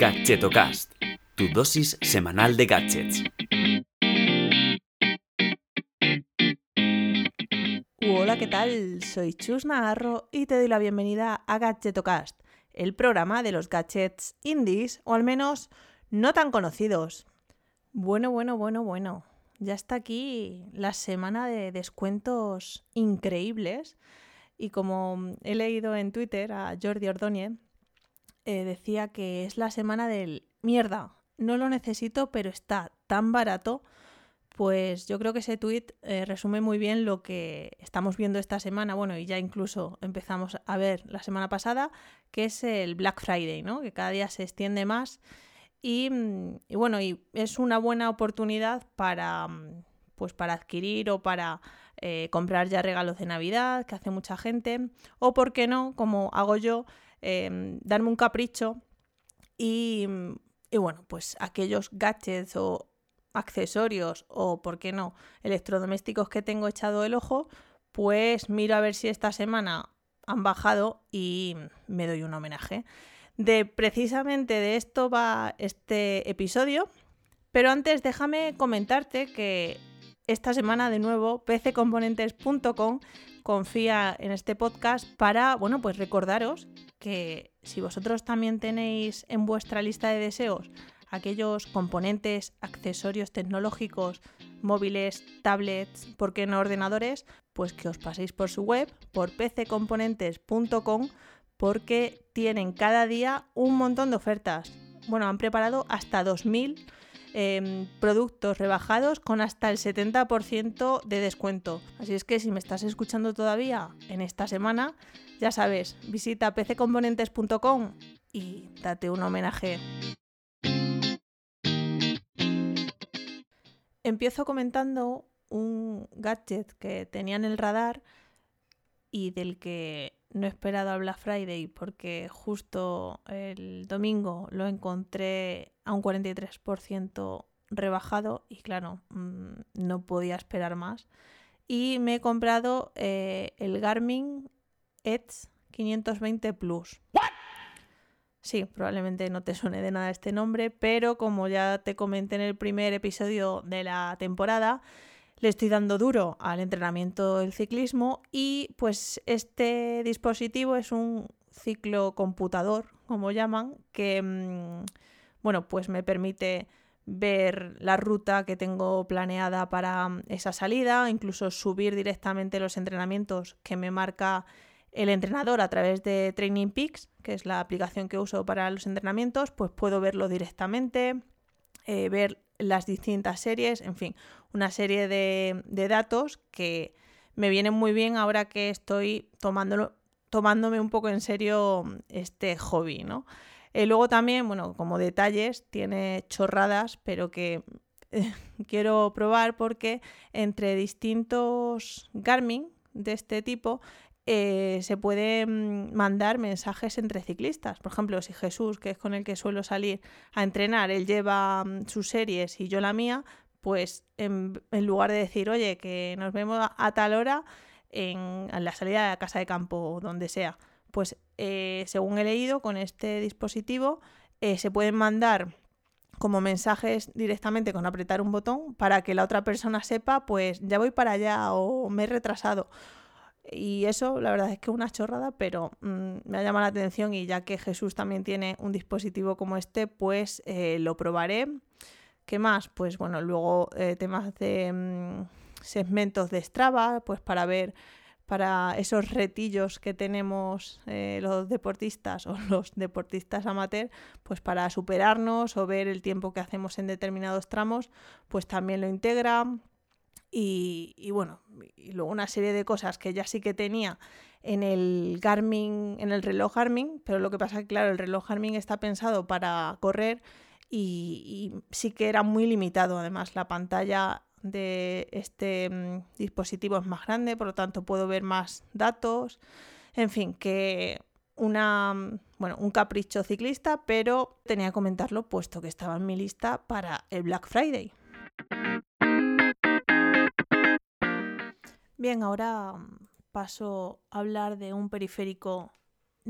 Gadgetocast, tu dosis semanal de gadgets. Hola, ¿qué tal? Soy Chus Navarro y te doy la bienvenida a Gadgetocast, el programa de los gadgets indies, o al menos no tan conocidos. Bueno, bueno, bueno, bueno. Ya está aquí la semana de descuentos increíbles. Y como he leído en Twitter a Jordi Ordóñez, eh, decía que es la semana del mierda, no lo necesito, pero está tan barato. Pues yo creo que ese tweet eh, resume muy bien lo que estamos viendo esta semana, bueno, y ya incluso empezamos a ver la semana pasada, que es el Black Friday, ¿no? Que cada día se extiende más y, bueno, y es una buena oportunidad para, pues para adquirir o para eh, comprar ya regalos de Navidad, que hace mucha gente, o por qué no, como hago yo, Em, darme un capricho y, y, bueno, pues aquellos gadgets o accesorios o, por qué no, electrodomésticos que tengo echado el ojo, pues miro a ver si esta semana han bajado y me doy un homenaje. De precisamente de esto va este episodio, pero antes déjame comentarte que esta semana de nuevo pccomponentes.com confía en este podcast para, bueno, pues recordaros que si vosotros también tenéis en vuestra lista de deseos aquellos componentes, accesorios tecnológicos, móviles, tablets, ¿por qué no ordenadores? Pues que os paséis por su web, por pccomponentes.com, porque tienen cada día un montón de ofertas. Bueno, han preparado hasta 2000 Em, productos rebajados con hasta el 70% de descuento. Así es que si me estás escuchando todavía en esta semana, ya sabes, visita pccomponentes.com y date un homenaje. Empiezo comentando un gadget que tenía en el radar y del que no he esperado al Black Friday porque justo el domingo lo encontré a un 43% rebajado y claro, mm, no podía esperar más. Y me he comprado eh, el Garmin Edge 520 Plus. Sí, probablemente no te suene de nada este nombre, pero como ya te comenté en el primer episodio de la temporada, le estoy dando duro al entrenamiento del ciclismo y pues este dispositivo es un ciclo computador, como llaman, que mm, bueno, pues me permite ver la ruta que tengo planeada para mm, esa salida, incluso subir directamente los entrenamientos que me marca el entrenador a través de Training Peaks, que es la aplicación que uso para los entrenamientos, pues puedo verlo directamente, eh, ver las distintas series, en fin, una serie de, datos que me vienen muy bien ahora que estoy tomándome un poco en serio este hobby, ¿no? Eh, luego también, bueno, como detalles, tiene chorradas, pero que quiero probar porque entre distintos Garmin de este tipo eh, se pueden mandar mensajes entre ciclistas. Por ejemplo, si Jesús, que es con el que suelo salir a entrenar, él lleva mm, sus series y yo la mía, pues en, lugar de decir, oye, que nos vemos a, tal hora en, la salida de la casa de campo o donde sea, pues eh, según he leído, con este dispositivo eh, se pueden mandar como mensajes directamente con apretar un botón para que la otra persona sepa, pues ya voy para allá o me he retrasado y eso, la verdad es que es una chorrada, pero mm, me ha llamado la atención y ya que Jesús también tiene un dispositivo como este, pues eh, lo probaré. ¿Qué más? Pues bueno, luego eh, temas de mm, segmentos de Strava, pues para ver para esos retillos que tenemos eh, los deportistas o los deportistas amateur, pues para superarnos o ver el tiempo que hacemos en determinados tramos, pues también lo integra. Y, bueno, y luego una serie de cosas que ya sí que tenía en el Garmin, en el reloj Garmin, pero lo que pasa es que, claro, el reloj Garmin está pensado para correr y, sí que era muy limitado. Además, la pantalla de este mm, dispositivo es más grande, por lo tanto puedo ver más datos. En fin, que una, mm, bueno, un capricho ciclista, pero tenía que comentarlo puesto que estaba en mi lista para el Black Friday. Bien, ahora mm, paso a hablar de un periférico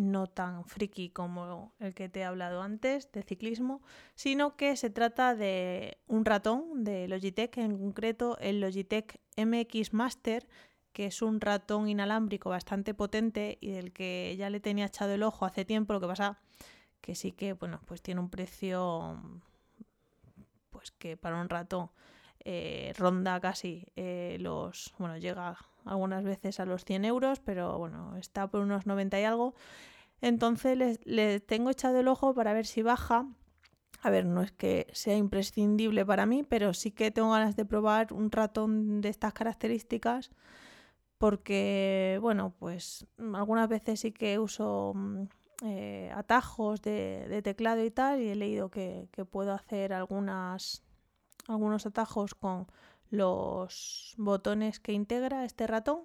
no tan friki como el que te he hablado antes de ciclismo, sino que se trata de un ratón de Logitech, en concreto el Logitech MX Master, que es un ratón inalámbrico bastante potente y del que ya le tenía echado el ojo hace tiempo, lo que pasa que sí que, bueno, pues tiene un precio, pues que para un ratón eh, ronda casi eh, los, bueno, llega algunas veces a los 100 euros, pero bueno, está por unos 90 y algo. Entonces le, tengo echado el ojo para ver si baja. A ver, no es que sea imprescindible para mí, pero sí que tengo ganas de probar un ratón de estas características porque, bueno, pues algunas veces sí que uso mm, eh, atajos de, teclado y tal y he leído que, que puedo hacer algunas, algunos atajos con los botones que integra este ratón.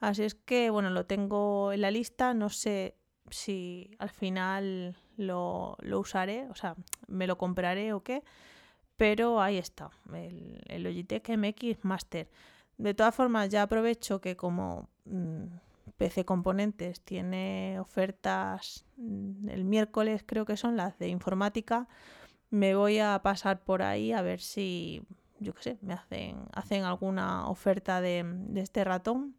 Así es que, bueno, lo tengo en la lista. No sé si al final lo, usaré, o sea, me lo compraré o qué. Pero ahí está, el, el Logitech MX Master. De todas formas, ya aprovecho que como mm, PC Componentes tiene ofertas mm, el miércoles, creo que son las de informática, me voy a pasar por ahí a ver si yo qué sé, me hacen, hacen alguna oferta de, este ratón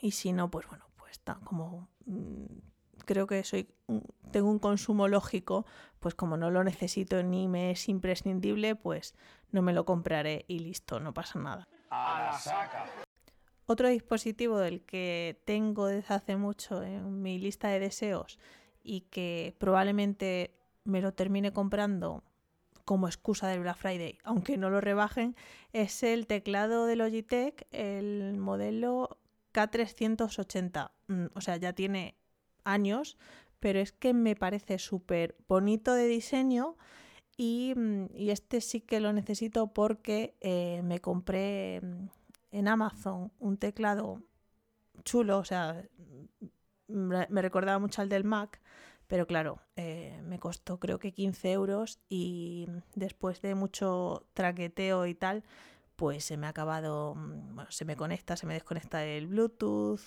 y si no, pues bueno, pues está como mm, creo que soy tengo un consumo lógico, pues como no lo necesito ni me es imprescindible, pues no me lo compraré y listo, no pasa nada. Otro dispositivo del que tengo desde hace mucho en mi lista de deseos y que probablemente me lo termine comprando como excusa del Black Friday, aunque no lo rebajen, es el teclado de Logitech, el modelo K380. Mm, o sea, ya tiene años, pero es que me parece súper bonito de diseño mm, y, este sí que lo necesito porque eh, me compré mm, en Amazon un teclado chulo, o sea, me recordaba mucho al del Mac, pero claro, eh, me costó creo que 15 euros y después de mucho traqueteo y tal, pues se me ha acabado, mm, bueno, se me conecta, se me desconecta el Bluetooth,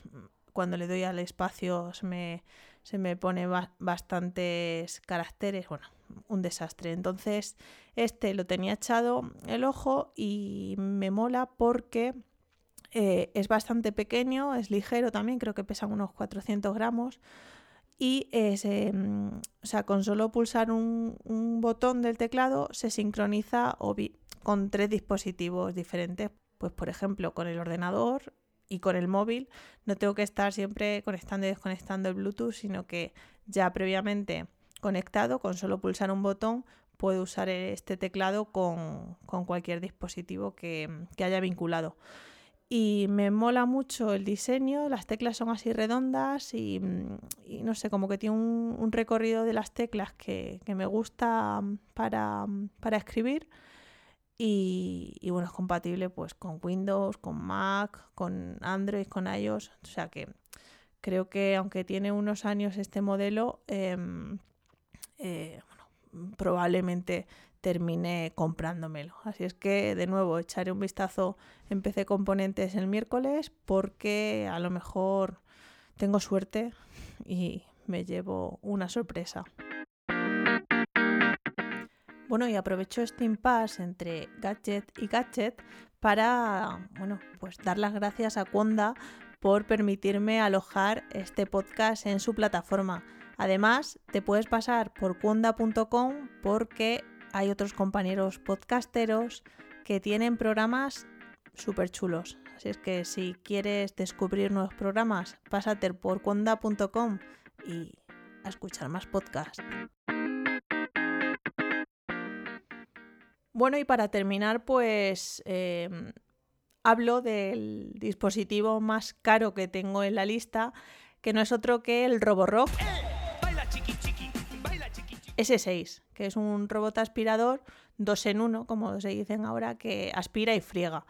cuando le doy al espacio se me, se me pone bastantes caracteres, bueno, un desastre. Entonces, este lo tenía echado el ojo y me mola porque eh, es bastante pequeño, es ligero también, creo que pesa unos 400 gramos y eh, mm, o sea, con solo pulsar un, botón del teclado se sincroniza con tres dispositivos diferentes. Pues por ejemplo con el ordenador y con el móvil no tengo que estar siempre conectando y desconectando el Bluetooth, sino que ya previamente conectado, con solo pulsar un botón, puedo usar este teclado con, cualquier dispositivo que haya vinculado y me mola mucho el diseño, las teclas son así redondas y, mm, no sé, como que tiene un, recorrido de las teclas que, me gusta mm, mm, para, escribir y, bueno, es compatible pues con Windows, con Mac, con Android, con iOS, o sea que creo que aunque tiene unos años este modelo, em, eh, probablemente terminé comprándomelo. Así es que de nuevo echaré un vistazo en PC Componentes el miércoles porque a lo mejor tengo suerte y me llevo una sorpresa. Bueno, y aprovecho este impasse entre gadget y gadget para, bueno, pues dar las gracias a Conda por permitirme alojar este podcast en su plataforma. Además, te puedes pasar por cuonda.com porque hay otros compañeros podcasteros que tienen programas súper chulos. Así es que si quieres descubrir nuevos programas, pásate por conda.com y a escuchar más podcasts. Bueno, y para terminar, pues em, hablo del dispositivo más caro que tengo en la lista, que no es otro que el Roborock. S6, que es un robot aspirador dos en uno, como se dicen ahora, que aspira y friega.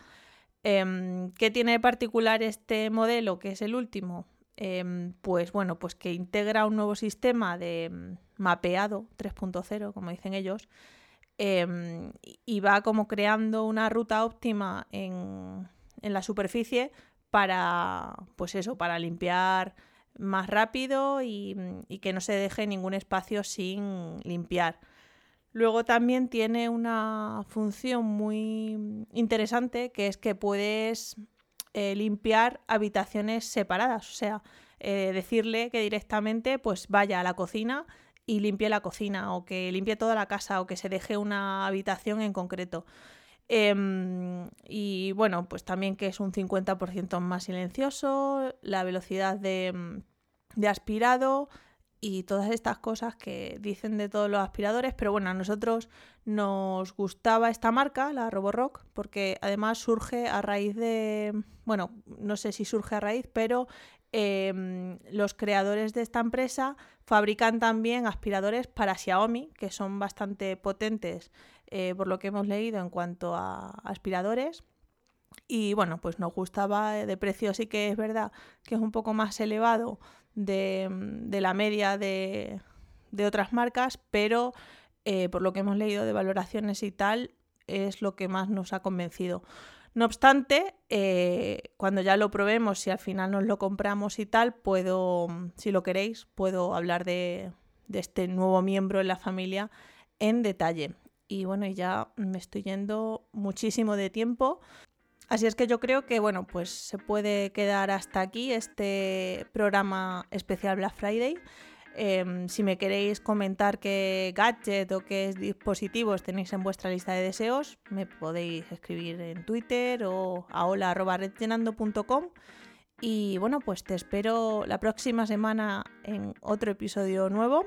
Em, ¿Qué tiene de particular este modelo, que es el último? Em, pues bueno, pues que integra un nuevo sistema de mm, mapeado 3.0, como dicen ellos, em, y va como creando una ruta óptima en, en, la superficie para, pues eso, para limpiar más rápido y, y que no se deje ningún espacio sin limpiar. Luego también tiene una función muy interesante que es que puedes eh, limpiar habitaciones separadas, o sea, eh, decirle que directamente pues vaya a la cocina y limpie la cocina o que limpie toda la casa o que se deje una habitación en concreto. Em, y bueno, pues también que es un 50% más silencioso, la velocidad de, de aspirado, y todas estas cosas que dicen de todos los aspiradores, pero bueno, a nosotros nos gustaba esta marca, la Roborock, porque además surge a raíz de, bueno, no sé si surge a raíz, pero em, los creadores de esta empresa fabrican también aspiradores para Xiaomi, que son bastante potentes eh, por lo que hemos leído en cuanto a aspiradores. Y bueno, pues nos gustaba de precio, sí que es verdad que es un poco más elevado de, la media de, otras marcas, pero eh, por lo que hemos leído de valoraciones y tal, es lo que más nos ha convencido. No obstante, eh, cuando ya lo probemos, si al final nos lo compramos y tal, puedo, si lo queréis, puedo hablar de este nuevo miembro en la familia en detalle. Y bueno, ya me estoy yendo muchísimo de tiempo. Así es que yo creo que bueno, pues se puede quedar hasta aquí este programa especial Black Friday. Em, si me queréis comentar qué gadget o qué dispositivos tenéis en vuestra lista de deseos, me podéis escribir en Twitter o a. Y bueno, pues te espero la próxima semana en otro episodio nuevo.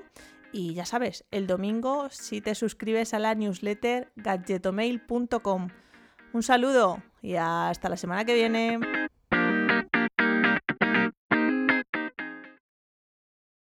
Y ya sabes, el domingo si te suscribes a la newsletter gadgetomail.com. Un saludo y hasta la semana que viene.